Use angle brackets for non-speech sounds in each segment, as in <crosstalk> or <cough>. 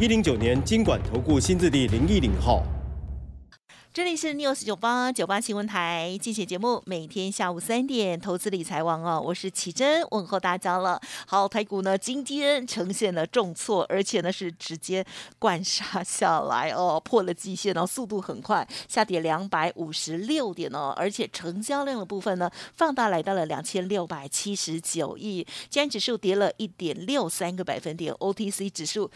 一零九年经管投顾新字第零一零号。这里是 news 九八九八新闻台，竞选节目每天下午三点，投资理财王哦，我是奇珍，问候大家了。好，台股呢今天呈现了重挫，而且呢是直接灌杀下来哦，<laughs> 破了季线哦，速度很快，下跌两百五十六点哦，而且成交量的部分呢放大来到了两千六百七十九亿，今天指数跌了一点六三个百分点，OTC 指数。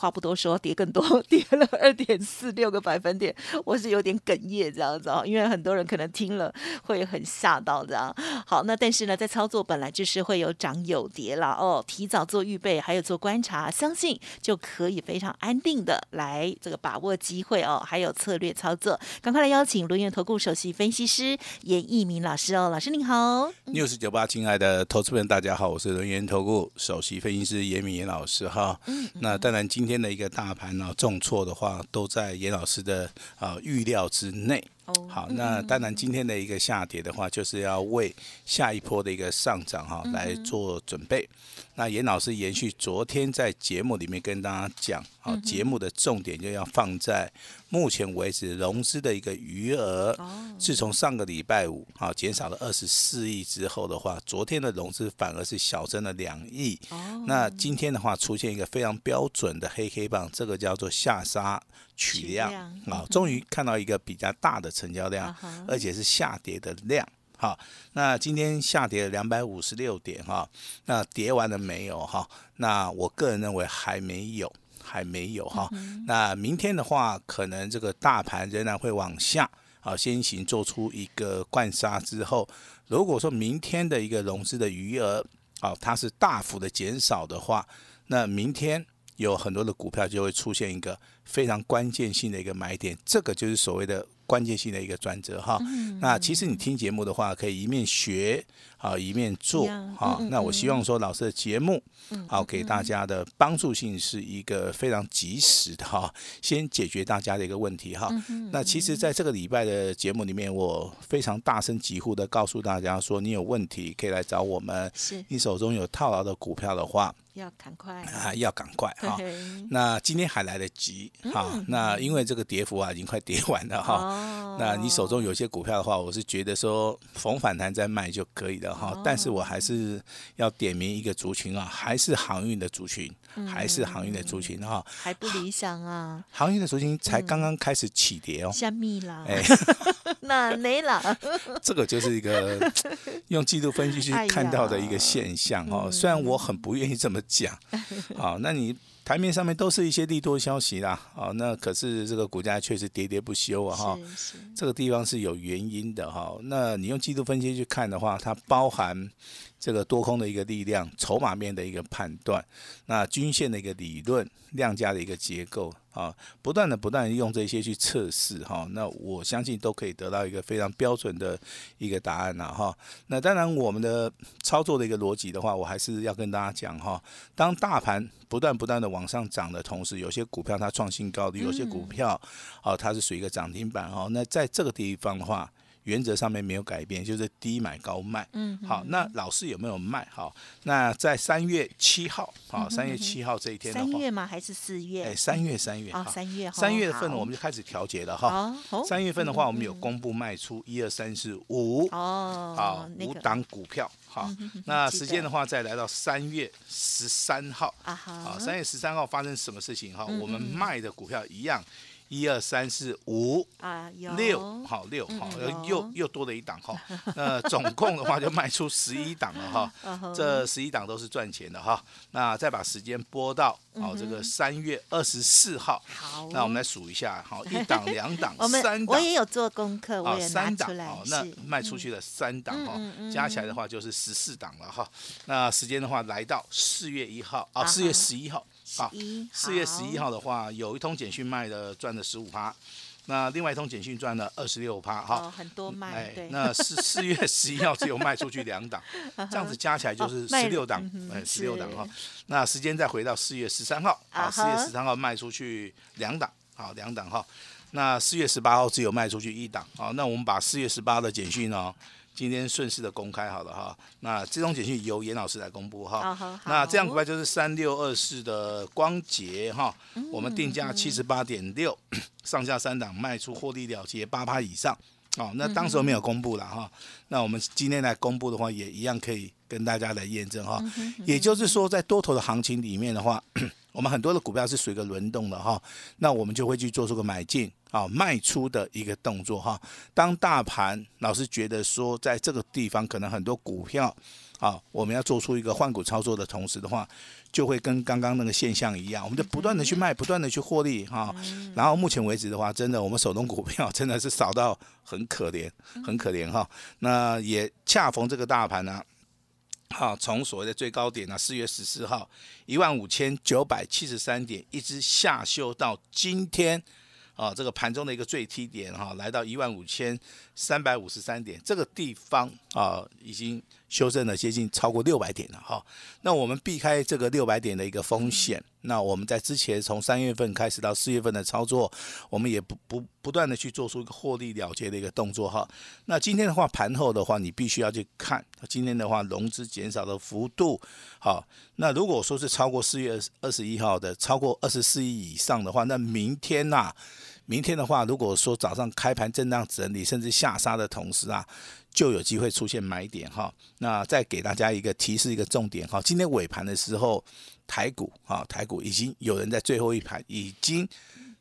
话不多说，跌更多，<laughs> 跌了二点四六个百分点，我是有点哽咽这样子哦，因为很多人可能听了会很吓到这样。好，那但是呢，在操作本来就是会有涨有跌啦哦，提早做预备，还有做观察，相信就可以非常安定的来这个把握机会哦，还有策略操作。赶快来邀请轮源投顾首席分析师严义明老师哦，老师您好。news 九八，亲爱的投资人，大家好，我是轮源投顾首席分析师严敏严老师哈。嗯，那当然今。天的一个大盘呢，重挫的话，都在严老师的啊预料之内。好，那当然今天的一个下跌的话，就是要为下一波的一个上涨哈来做准备。那严老师延续昨天在节目里面跟大家讲，好，节目的重点就要放在目前为止融资的一个余额。自从上个礼拜五啊减少了二十四亿之后的话，昨天的融资反而是小增了两亿。那今天的话出现一个非常标准的黑黑棒，这个叫做下杀。取量啊，终于看到一个比较大的成交量，而且是下跌的量。好，那今天下跌了两百五十六点哈，那跌完了没有哈？那我个人认为还没有，还没有哈。那明天的话，可能这个大盘仍然会往下，啊，先行做出一个灌杀之后，如果说明天的一个融资的余额，啊，它是大幅的减少的话，那明天有很多的股票就会出现一个。非常关键性的一个买点，这个就是所谓的关键性的一个转折哈。那其实你听节目的话，可以一面学啊一面做好。那我希望说老师的节目好给大家的帮助性是一个非常及时的哈，先解决大家的一个问题哈。那其实在这个礼拜的节目里面，我非常大声疾呼的告诉大家说，你有问题可以来找我们。是你手中有套牢的股票的话。要赶快啊！要赶快哈。那今天还来得及哈。那因为这个跌幅啊，已经快跌完了哈。那你手中有些股票的话，我是觉得说逢反弹再卖就可以了哈。但是我还是要点名一个族群啊，还是航运的族群，还是航运的族群哈。还不理想啊。<laughs> 航运的族群才刚刚开始起跌哦。虾米啦？哎，<laughs> 那没啦。<laughs> 这个就是一个用季度分析去看到的一个现象哦。虽然我很不愿意这么。讲，好，那你台面上面都是一些利多消息啦，哦，那可是这个股价确实喋喋不休啊，哈，这个地方是有原因的哈。那你用季度分析去看的话，它包含这个多空的一个力量、筹码面的一个判断，那均线的一个理论、量价的一个结构。啊，不断的、不断的用这些去测试哈，那我相信都可以得到一个非常标准的一个答案了哈。那当然，我们的操作的一个逻辑的话，我还是要跟大家讲哈。当大盘不断不断的往上涨的同时，有些股票它创新高的，有些股票啊它是属于一个涨停板哦。那在这个地方的话。原则上面没有改变，就是低买高卖。嗯，好，那老师有没有卖？好，那在三月七号，好，三月七号这一天的话，三月吗？还是四月？哎，三月，三月，啊，三月，三月份我们就开始调节了哈。三月份的话，我们有公布卖出一二三四五，哦，好，五档股票。好，那时间的话，再来到三月十三号，啊好，三月十三号发生什么事情？哈，我们卖的股票一样。一二三四五啊，六好六好，又又多了一档哈。那总共的话就卖出十一档了哈。<laughs> 这十一档都是赚钱的哈。那再把时间拨到好这个三月二十四号。好，那我们来数一下，好 <laughs> 一档两档三档。我也有做功课，我也拿出来。好，那卖出去了三档哈，加起来的话就是十四档了哈。那时间的话来到四月一号啊，四月十一号。好，四月十一号的话，有一通简讯卖的赚了十五趴，那另外一通简讯赚了二十六趴，哈。哦，很多卖，对，那四 <laughs> 四月十一号只有卖出去两档，这样子加起来就是十六档嗯，十六档是哈。那时间再回到四月十三号，好，啊四月十三号卖出去两档，好，两档哈。那四月十八号只有卖出去一档，好，那我们把四月十八的简讯哦，今天顺势的公开好了哈。那这种简讯由严老师来公布哈。那这样股票就是三六二四的光捷哈，我们定价七十八点六，<coughs> 上下三档卖出获利了结八趴以上。哦，那当时候没有公布了哈，那我们今天来公布的话，也一样可以跟大家来验证哈。也就是说，在多头的行情里面的话，我们很多的股票是属于一个轮动的哈，那我们就会去做出个买进啊、卖出的一个动作哈。当大盘老是觉得说，在这个地方可能很多股票啊，我们要做出一个换股操作的同时的话，就会跟刚刚那个现象一样，我们就不断的去卖，不断的去获利哈。然后目前为止的话，真的我们手动股票 <laughs> 真的是少到很可怜，很可怜哈。那也恰逢这个大盘呢、好，从所谓的最高点呢、四月十四号一万五千九百七十三点，一直下修到今天啊，这个盘中的一个最低点哈、来到一万五千三百五十三点，这个地方啊，已经修正了接近超过六百点了哈、那我们避开这个六百点的一个风险，那我们在之前从三月份开始到四月份的操作，我们也不不不断的去做出一个获利了结的一个动作哈。那今天的话，盘后的话，你必须要去看今天的话，融资减少的幅度，好，那如果说是超过四月二十一号的超过二十四亿以上的话，那明天呐、明天的话，如果说早上开盘震荡整理，甚至下杀的同时啊，就有机会出现买点哈。那再给大家一个提示，一个重点哈，今天尾盘的时候，台股啊，台股已经有人在最后一盘已经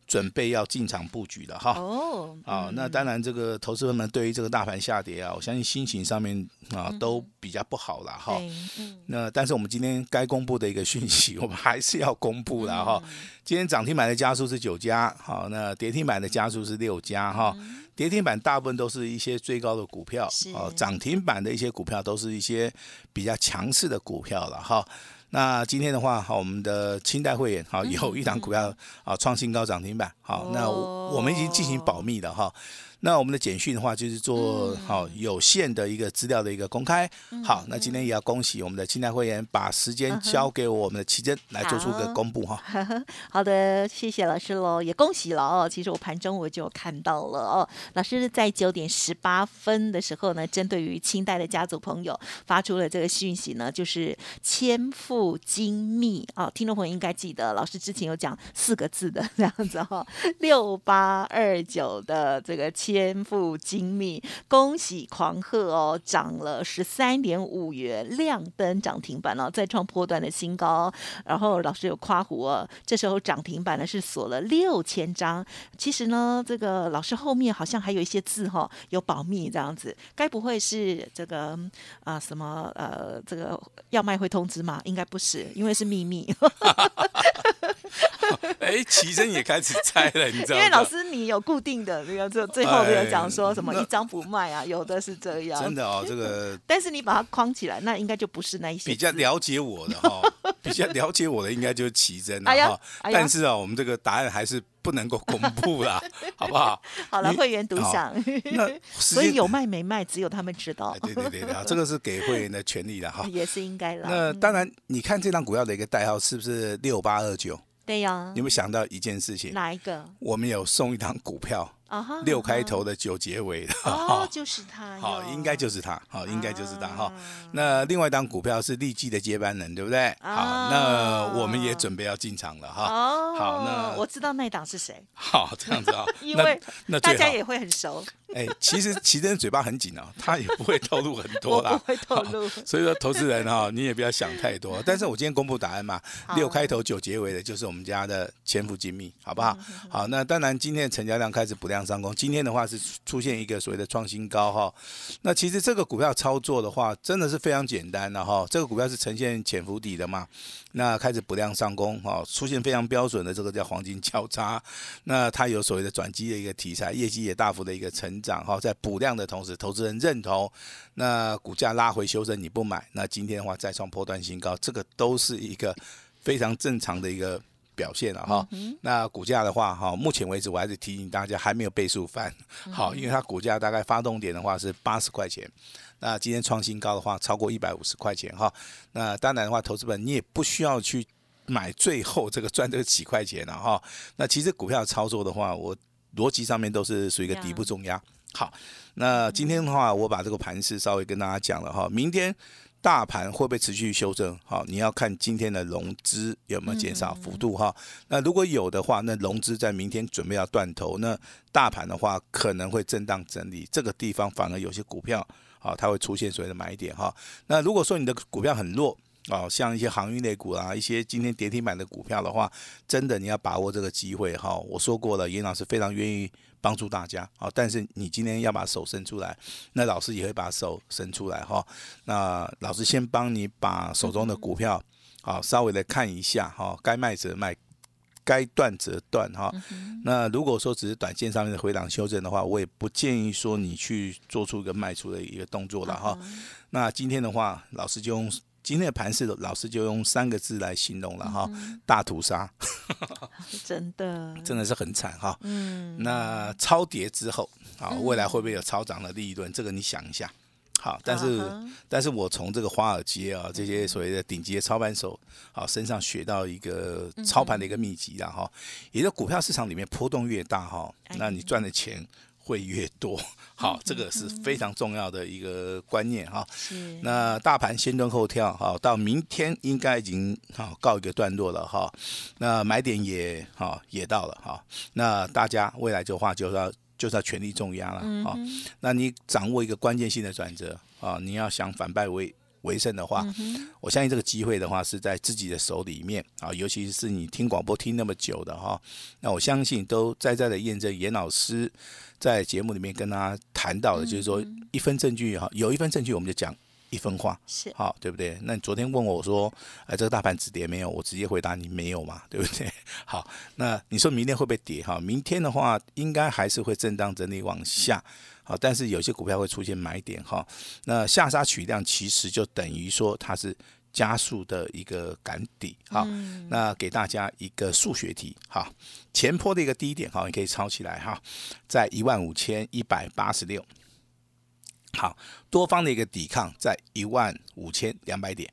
准备要进场布局了哈。哦，啊，那当然，这个投资人们对于这个大盘下跌啊，我相信心情上面啊都比较不好了哈。对，嗯，那但是我们今天该公布的一个讯息，<laughs> 我们还是要公布了哈。今天涨停板的家数是九家，好，那跌停板的家数是六家哈。跌停板大部分都是一些最高的股票是，哦，涨停板的一些股票都是一些比较强势的股票了哈。那今天的话，好，我们的清代会员好有一档股票啊创新高涨停板，好，那我我们已经进行保密了哈。那我们的简讯的话，就是做好有限的一个资料的一个公开。好，那今天也要恭喜我们的清代会员，把时间交给我们的奇珍来做出一个公布哈。<laughs> 好的，谢谢老师喽，也恭喜了哦。其实我盘中我就看到了哦，老师在九点十八分的时候呢，针对于清代的家族朋友发出了这个讯息呢，就是千富精密啊、听众朋友应该记得，老师之前有讲四个字的这样子哈、哦，六八二九的这个千富精密，恭喜狂贺哦，涨了十三点五元，亮灯涨停板哦，再创波段的新高。然后老师有夸胡哦，这时候涨停板呢是锁了六千张。其实呢，这个老师后面好像还有一些字哈、有保密这样子，该不会是这个啊、什么呃这个要卖会通知吗？应该不是，因为是秘密。<laughs> <laughs> 哎，奇珍也开始猜了，你知道吗？因为老师你有固定的那个最最后没有讲说什么一张不卖啊，有的是这样。真的哦，这个 <laughs> 但是你把它框起来，那应该就不是那一些比较了解我的哈，<laughs> 比较了解我的应该就是奇珍了哈。但是啊，我们这个答案还是不能够公布啦，好不好？好了，会员独享，那所以有卖没卖，只有他们知道哎，对对对对啊，这个是给会员的权利的哈。也是应该啦。那当然，你看这张股票的一个代号是不是六八二九？对呀你有，没有想到一件事情？哪一个我们有送一档股票，啊哈？六开头的九结尾的，哦，就是他哟，好，应该就是它，好，应该就是它哈啊。那另外一档股票是利基的接班人，对不对？好，啊那我们也准备要进场了哈。哦，好那我知道那一档是谁，好，这样子啊，<laughs> 因那为那最好。大家也会很熟，哎，其实奇珍嘴巴很紧哦，他也不会透露很多啦不。会透露。所以说，投资人哈、你也不要想太多。但是我今天公布答案嘛，好六开头九结尾的，就是我们家的潜伏精密，好不好？嗯好，那当然今天的成交量开始补量上攻，今天的话是出出现一个所谓的创新高哈。那其实这个股票操作的话，真的是非常简单的哈。这个股票是呈现潜伏底的嘛，那开始补量上攻哈，出现非常标准的这个叫黄金交叉。那它有所谓的转机的一个题材，业绩也大幅的一个成长哈，在补量的同时，投资人认同，那股价拉回修正你不买，那今天的话再创破段新高，这个都是一个非常正常的一个表现了哈。那股价的话哈，目前为止我还是提醒大家还没有倍数翻，好，因为它股价大概发动点的话是八十块钱，那今天创新高的话超过一百五十块钱哈。那当然的话，投资本你也不需要去买最后这个赚这个几块钱了哈。那其实股票操作的话，我逻辑上面都是属于一个底部重压。好，那今天的话，我把这个盘势稍微跟大家讲了哈，明天。大盘会不会持续修正？好，你要看今天的融资有没有减少幅度哈。那如果有的话，那融资在明天准备要断头，那大盘的话可能会震荡整理，这个地方反而有些股票啊，它会出现所谓的买点哈。那如果说你的股票很弱啊，像一些航运类股啊，一些今天跌停板的股票的话，真的你要把握这个机会哈。我说过了，严老师非常愿意。帮助大家好，但是你今天要把手伸出来，那老师也会把手伸出来哈。那老师先帮你把手中的股票好稍微的看一下哈，该卖则卖，该断则断哈。那如果说只是短线上面的回档修正的话，我也不建议说你去做出一个卖出的一个动作了哈。那今天的话，老师就用。今天的盘市，老师就用三个字来形容了哈，大屠杀，<laughs> 真的，真的是很惨哈。嗯，那超跌之后，啊，未来会不会有超涨的利润？这个你想一下。好，但是，但是我从这个华尔街啊，这些所谓的顶级的操盘手啊身上学到一个操盘的一个秘籍了哈，也就股票市场里面波动越大哈，那你赚的钱。会越多，好，这个是非常重要的一个观念哈。那大盘先蹲后跳，好，到明天应该已经好告一个段落了哈。那买点也好也到了哈。那大家未来的话就是要就是要全力重压了啊。那你掌握一个关键性的转折啊，你要想反败为。为胜的话，我相信这个机会的话是在自己的手里面啊，尤其是你听广播听那么久的哈，那我相信都在在的验证严老师在节目里面跟他谈到的，就是说一分证据哈，有一分证据我们就讲一分化，是好对不对？那你昨天问我说，哎，这个大盘止跌没有？我直接回答你没有嘛，<laughs> 对不对？好，那你说明天会不会跌哈？明天的话应该还是会震荡整理往下。好，但是有些股票会出现买点哈，那下杀取量其实就等于说它是加速的一个赶底好，那给大家一个数学题哈，前坡的一个低点哈，你可以抄起来哈，在一万五千一百八十六，好，多方的一个抵抗在一万五千两百点，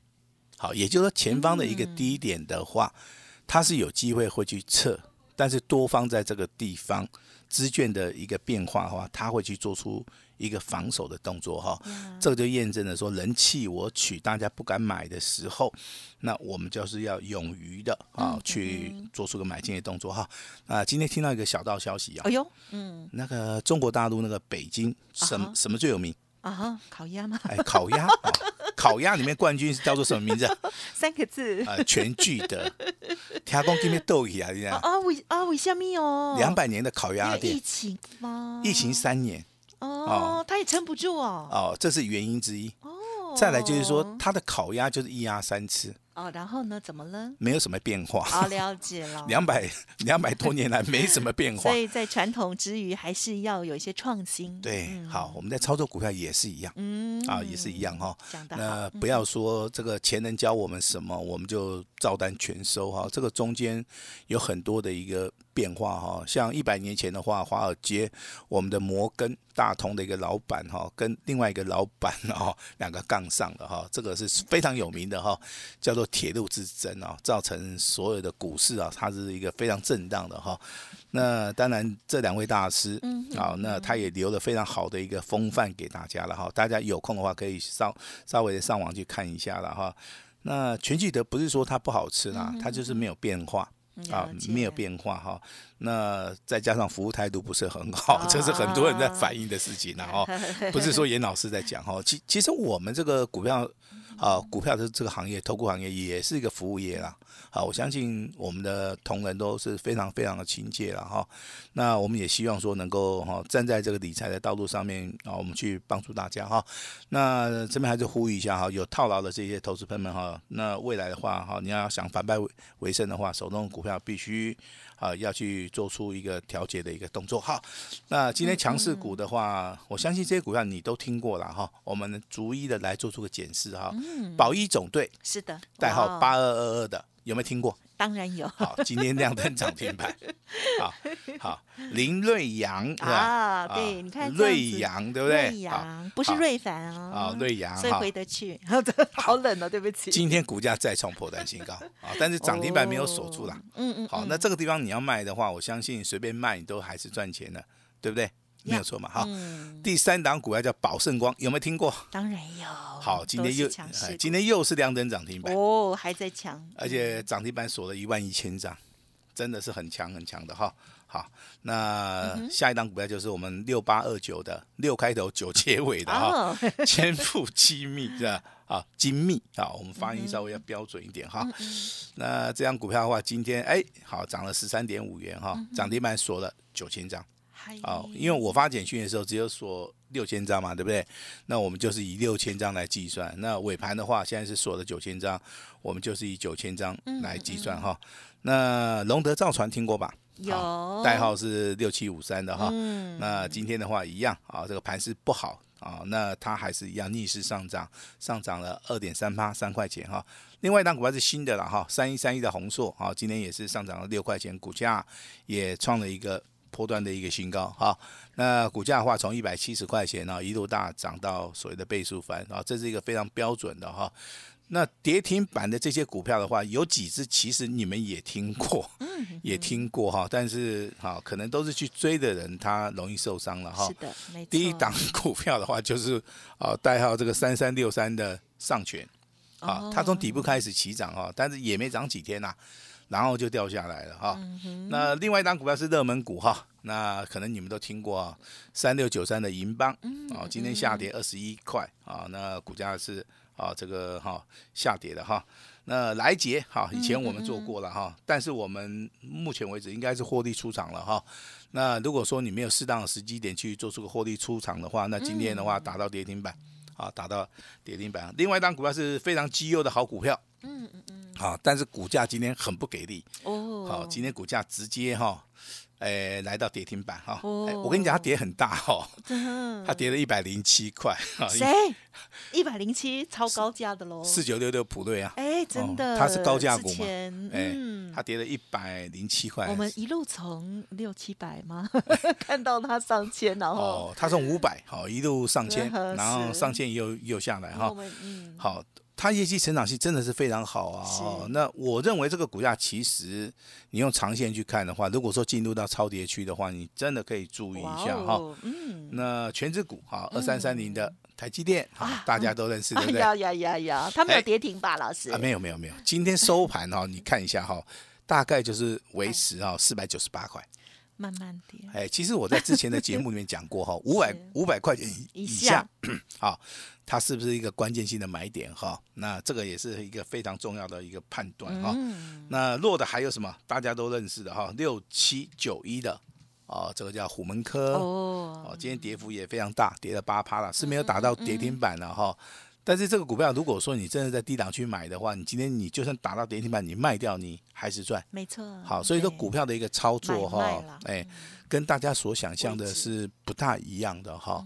好，也就是说前方的一个低点的话，它是有机会会去测，但是多方在这个地方。资券的一个变化的话，它会去做出一个防守的动作哈，这个就验证了说人气我取，大家不敢买的时候，那我们就是要勇于的啊去做出个买进的动作哈。啊，今天听到一个小道消息啊，哎呦，嗯，那个中国大陆那个北京什什么最有名？啊，烤鸭吗？哎，烤鸭，烤鸭里面冠军是叫做什么名字？<laughs> 三个字。呃，全聚德。听讲今天斗鱼啊，这样。啊为啊为什么哦？两百年的烤鸭店。疫情吗？疫情三年。哦，他也撑不住哦。哦，这是原因之一。哦。再来就是说，他的烤鸭就是一鸭三吃。哦，然后呢？怎么了？没有什么变化。好了解了。<laughs> 两百两百多年来没什么变化。<laughs> 所以在传统之余，还是要有一些创新。对，好，我们在操作股票也是一样。嗯。啊，也是一样哈。那不要说这个前人教我们什么，我们就照单全收哈。这个中间有很多的一个。变化哈，像一百年前的话，华尔街我们的摩根大通的一个老板哈，跟另外一个老板哦，两个杠上了哈，这个是非常有名的哈，叫做铁路之争啊，造成所有的股市啊，它是一个非常震荡的哈。那当然这两位大师，啊，那他也留了非常好的一个风范给大家了哈，大家有空的话可以稍稍微的上网去看一下了哈。那全聚德不是说它不好吃啦，它就是没有变化。啊，没有变化哈，那再加上服务态度不是很好，这是很多人在反映的事情了哦 <laughs> 不是说严老师在讲哈，其其实我们这个股票啊，股票的这个行业，投顾行业也是一个服务业啦。好，我相信我们的同仁都是非常非常的亲切了哈。那我们也希望说能够哈站在这个理财的道路上面啊，我们去帮助大家哈。那这边还是呼吁一下哈，有套牢的这些投资朋友们哈，那未来的话哈，你要想反败为胜的话，手中股票必须啊要去做出一个调节的一个动作好。那今天强势股的话，我相信这些股票你都听过了哈，我们逐一的来做出个检视哈。宝一总队是的，代号八二二二的。有没有听过？当然有好，今天亮灯涨停板。<laughs> 好好，林瑞阳？啊，对，你看瑞阳对不对？瑞好阳不是瑞凡哦，啊瑞阳所以回得去。<laughs> 好冷哦，对不起。今天股价再创破单新高啊，但是涨停板没有锁住啦。嗯嗯，好，嗯那这个地方你要卖的话，我相信随便卖你都还是赚钱的，对不对？没有错嘛。哈，嗯第三档股票叫宝盛光，有没有听过？当然有。好，今天又今天又是亮灯涨停板，哦还在强，而且涨停板锁了一万一千张，真的是很强很强的哈。好，那下一档股票就是我们六八二九的六开头九结尾的哈，哦，千富机密是吧？啊，精密啊，我们发音稍微要标准一点哈。那这张股票的话，今天哎好涨了十三点五元哈，涨停板锁了九千张。嗨哦，因为我发简讯的时候只有锁六千张嘛，对不对？那我们就是以六千张来计算。那尾盘的话，现在是锁了九千张，我们就是以九千张来计算哈。那龙德造船听过吧？有好代号是六七五三的哈。嗯那今天的话一样啊，这个盘是不好啊，那它还是一样逆势上涨，上涨了二点三八三块钱哈。另外一档股票是新的了哈，三一三一的红硕啊，今天也是上涨了六块钱，股价也创了一个波段的一个新高哈。那股价的话，从一百七十块钱呢一路大涨到所谓的倍数翻啊，这是一个非常标准的哈。那跌停板的这些股票的话，有几只其实你们也听过，也听过哈，但是哈，可能都是去追的人，他容易受伤了哈是。的，没错。第一档股票的话，就是啊代号这个三三六三的上权啊哦，它从底部开始起涨啊，但是也没涨几天呐、然后就掉下来了哈。那另外一档股票是热门股哈，那可能你们都听过啊，三六九三的银邦啊，今天下跌二十一块啊，那股价是啊这个哈下跌的哈。那来捷哈，以前我们做过了哈，但是我们目前为止应该是获利出场了哈。那如果说你没有适当的时机点去做出个获利出场的话，那今天的话打到跌停板，啊，打到跌停板。另外一档股票是非常绩优的好股票，嗯嗯嗯，好，但是股价今天很不给力，哦，好，今天股价直接哈，诶、来到跌停板哈、我跟你讲，它跌很大哈、嗯它跌了一百零七块，哈，谁？一百零七，超高价的喽。四九六六普瑞啊，哎，真的，哦它是高价股嘛。嗯。它跌了一百零七块，我们一路从六七百吗？<laughs> 看到它上千，然后哦，它从五百好一路上千，<laughs> 然后上千又又下来哈。嗯，好，它业绩成长性真的是非常好啊。哦，那我认为这个股价其实你用长线去看的话，如果说进入到超跌区的话，你真的可以注意一下哈。哦，嗯，那全指股哈，二三三零的台积电啊，大家都认识，对不对？<laughs> 哎呀呀呀呀，它没有哎跌停吧，老师？啊，没有没有没有，今天收盘哈，你看一下哈，大概就是维持哈四百九十八块。慢慢跌，哎，其实我在之前的节目里面讲过哈，<laughs> 五百五百块钱以下下，<coughs> 好，它是不是一个关键性的买点哈？那这个也是一个非常重要的一个判断哈。嗯，那弱的还有什么？大家都认识的哈，六七九一的哦，这个叫虎门科哦，哦，今天跌幅也非常大，跌了八趴了，是没有打到跌停板了哈。但是这个股票，如果说你真的在低档区买的话，你今天你就算打到跌停板，你卖掉你还是赚。没错。好，所以说股票的一个操作哈啦，哎，跟大家所想象的是不大一样的哈。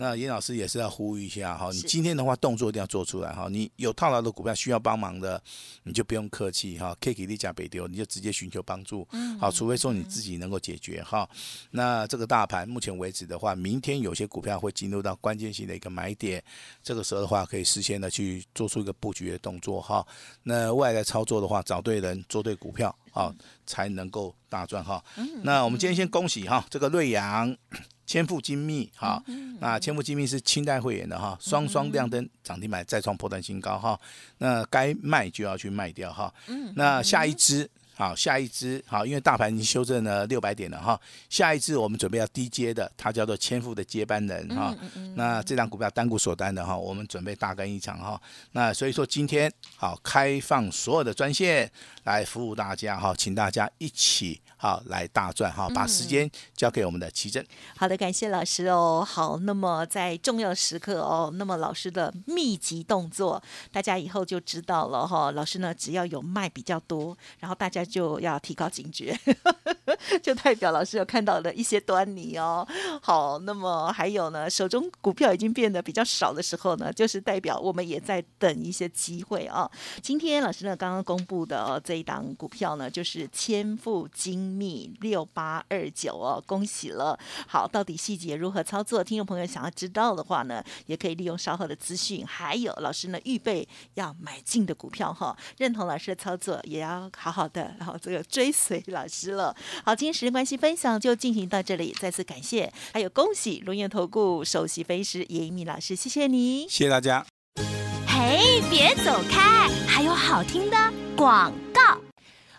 那严老师也是要呼吁一下哈，你今天的话动作一定要做出来哈。你有套牢的股票需要帮忙的，你就不用客气哈，K K 利加北丢，你就直接寻求帮助。好，除非说你自己能够解决哈。那这个大盘目前为止的话，明天有些股票会进入到关键性的一个买点，这个时候的话可以事先的去做出一个布局的动作哈。那外来的操作的话，找对人，做对股票啊，才能够大赚哈。那我们今天先恭喜哈，这个瑞阳。千富精密哈，那千富精密是清代会员的哈，双双亮灯涨停板，再创破断新高哈。那该卖就要去卖掉哈。那下一支好，下一支好，因为大盘已经修正了六百点了哈。下一支我们准备要低阶的，它叫做千富的接班人哈。那这张股票单股锁单的哈，我们准备大干一场哈。那所以说今天好开放所有的专线来服务大家哈，请大家一起好来大赚哈，把时间交给我们的奇珍。好的，感谢老师哦。好，那么在重要时刻哦，那么老师的密集动作，大家以后就知道了哈、老师呢，只要有卖比较多，然后大家就要提高警觉。<laughs> 就代表老师有看到的一些端倪哦。好，那么还有呢，手中股票已经变得比较少的时候呢，就是代表我们也在等一些机会啊。今天老师呢刚刚公布的这一档股票呢，就是千富精密六八二九哦，恭喜了。好，到底细节如何操作？听众朋友想要知道的话呢，也可以利用稍后的资讯。还有老师呢预备要买进的股票哈，认同老师的操作，也要好好的然后这个追随老师了。好，今天时间关系，分享就进行到这里，再次感谢，还有恭喜龙岩投顾首席分析师严一鸣老师，谢谢你，谢谢大家。嘿，别走开，还有好听的广告。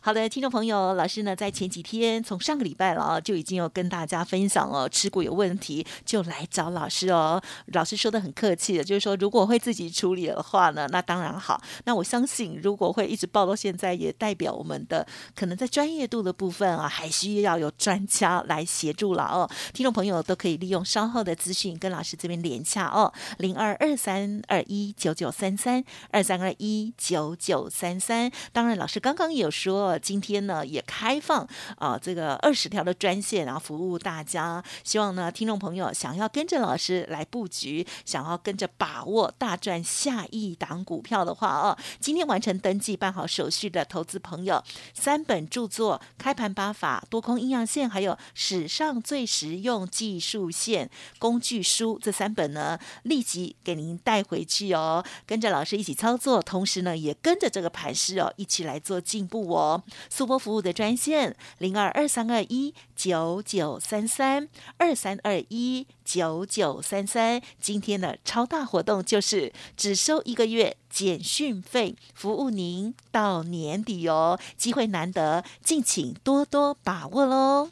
好的，听众朋友，老师呢在前几天，从上个礼拜了啊，就已经有跟大家分享了，持股有问题就来找老师哦。老师说的很客气的，就是说如果会自己处理的话呢，那当然好。那我相信，如果会一直报到现在，也代表我们的可能在专业度的部分啊，还需要有专家来协助了哦。听众朋友都可以利用稍后的资讯跟老师这边连洽哦，零二二三二一九九三三二三二一九九三三。当然，老师刚刚有说。今天呢也开放啊这个二十条的专线，然后服务大家。希望呢听众朋友想要跟着老师来布局，想要跟着把握大赚下一档股票的话哦，今天完成登记办好手续的投资朋友，三本著作《开盘八法》、多空阴阳线，还有史上最实用技术线工具书这三本呢，立即给您带回去哦。跟着老师一起操作，同时呢也跟着这个盘势哦一起来做进步哦。速播服务的专线零二二三二一九九三三二三二一九九三三，今天的超大活动就是只收一个月减讯费，服务您到年底哦，机会难得，敬请多多把握喽。